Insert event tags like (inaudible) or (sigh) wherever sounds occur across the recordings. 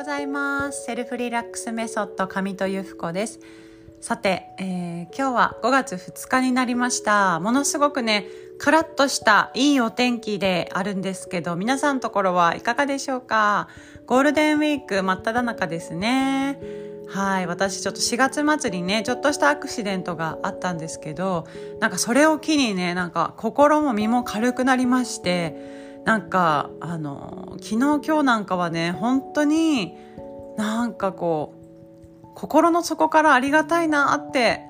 ございます。セルフリラックスメソッド上戸由布子です。さて、えー、今日は5月2日になりました。ものすごくねカラッとしたいいお天気であるんですけど皆さんのところはいかがでしょうかゴールデンウィーク真っ只中ですねはい私ちょっと4月末にねちょっとしたアクシデントがあったんですけどなんかそれを機にねなんか心も身も軽くなりましてなんかあの昨日今日なんかはね本当になんかこう心の底からありがたいなって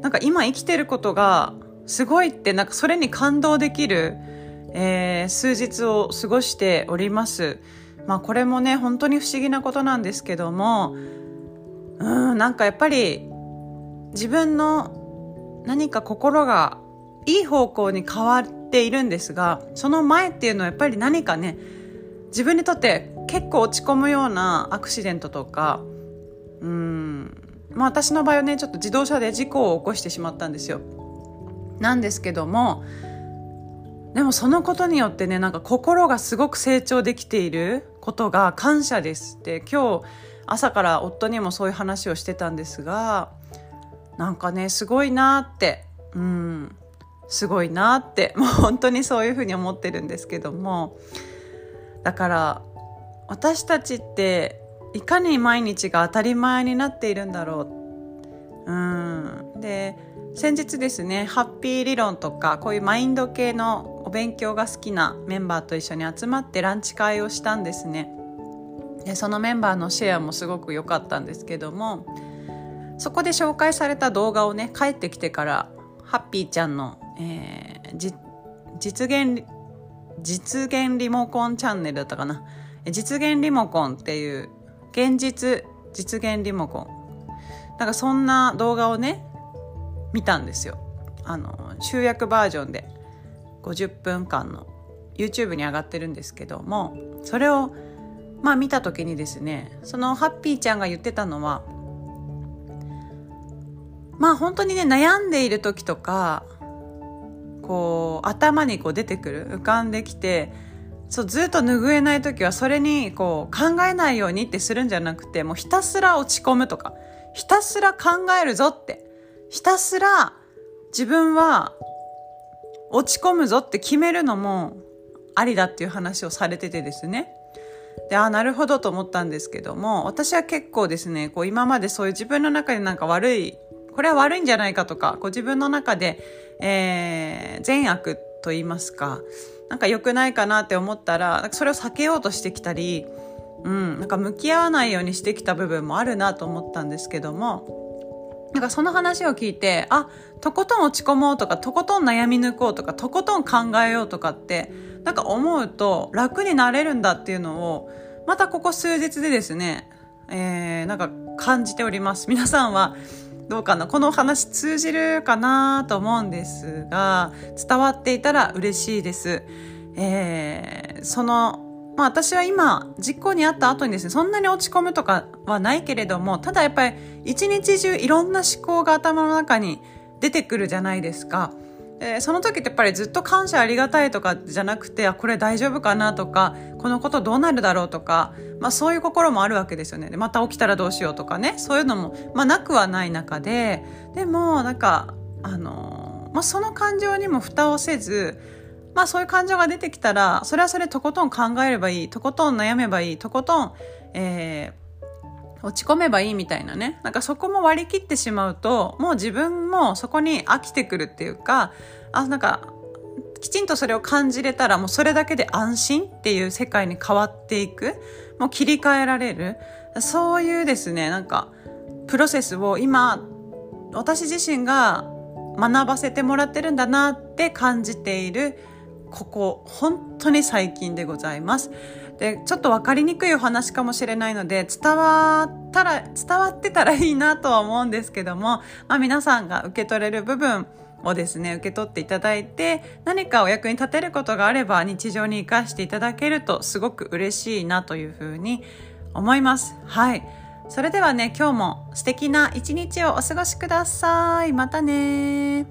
なんか今生きてることがすごいってなんかそれに感動できる、えー、数日を過ごしております。まあこれもね本当に不思議なことなんですけどもうんなんかやっぱり自分の何か心がいい方向に変わってているんですがその前っていうのはやっぱり何かね自分にとって結構落ち込むようなアクシデントとかうんまあ私の場合はねちょっと自動車で事故を起こしてしまったんですよ。なんですけどもでもそのことによってねなんか心がすごく成長できていることが感謝ですって今日朝から夫にもそういう話をしてたんですがなんかねすごいなってうんすごいなって (laughs) もう本当にそういうふうに思ってるんですけどもだから私たちっていかに毎日が当たり前になっているんだろう。うん、で先日ですねハッピー理論とかこういうマインド系のお勉強が好きなメンバーと一緒に集まってランチ会をしたんですね。でそのメンバーのシェアもすごく良かったんですけどもそこで紹介された動画をね帰ってきてからハッピーちゃんのえー、実現実現リモコンチャンネルだったかな？実現リモコンっていう現実実現リモコン。なんかそんな動画をね見たんですよ。あの集約バージョンで50分間の YouTube に上がってるんですけどもそれをまあ見た時にですねそのハッピーちゃんが言ってたのはまあ本当にね悩んでいる時とかこう頭にこう出てくる浮かんできてそうずっと拭えない時はそれにこう考えないようにってするんじゃなくてもうひたすら落ち込むとかひたすら考えるぞってひたすら自分は落ち込むぞって決めるのもありだっていう話をされててですね。で、ああ、なるほどと思ったんですけども、私は結構ですね、こう今までそういう自分の中でなんか悪い、これは悪いんじゃないかとか、こう自分の中でえー、善悪と言いますか、なんか良くないかなって思ったら、それを避けようとしてきたり、うん、なんか向き合わないようにしてきた部分もあるなと思ったんですけども、なんかその話を聞いて、あ、とことん落ち込もうとか、とことん悩み抜こうとか、とことん考えようとかって、なんか思うと楽になれるんだっていうのを、またここ数日でですね、えー、なんか感じております。皆さんはどうかな？この話通じるかなと思うんですが伝わっていたら嬉しいです。えー、そのまあ私は今実行にあった後にですねそんなに落ち込むとかはないけれどもただやっぱり一日中いろんな思考が頭の中に出てくるじゃないですか。えー、その時ってやっぱりずっと感謝ありがたいとかじゃなくてあこれ大丈夫かなとかこのことどうなるだろうとか、まあ、そういう心もあるわけですよね。でまた起きたらどうしようとかね。そういうのも、まあ、なくはない中ででもなんかあの、まあ、その感情にも蓋をせずまあそういう感情が出てきたらそれはそれとことん考えればいいとことん悩めばいいとことん、えー落ち込めばいいみたいなね。なんかそこも割り切ってしまうと、もう自分もそこに飽きてくるっていうか、あ、なんか、きちんとそれを感じれたらもうそれだけで安心っていう世界に変わっていく。もう切り替えられる。そういうですね、なんか、プロセスを今、私自身が学ばせてもらってるんだなって感じている、ここ、本当に最近でございます。でちょっと分かりにくいお話かもしれないので伝わったら伝わってたらいいなとは思うんですけども、まあ、皆さんが受け取れる部分をですね受け取っていただいて何かお役に立てることがあれば日常に生かしていただけるとすごく嬉しいなというふうに思います。はいそれではね今日も素敵な一日をお過ごしください。またね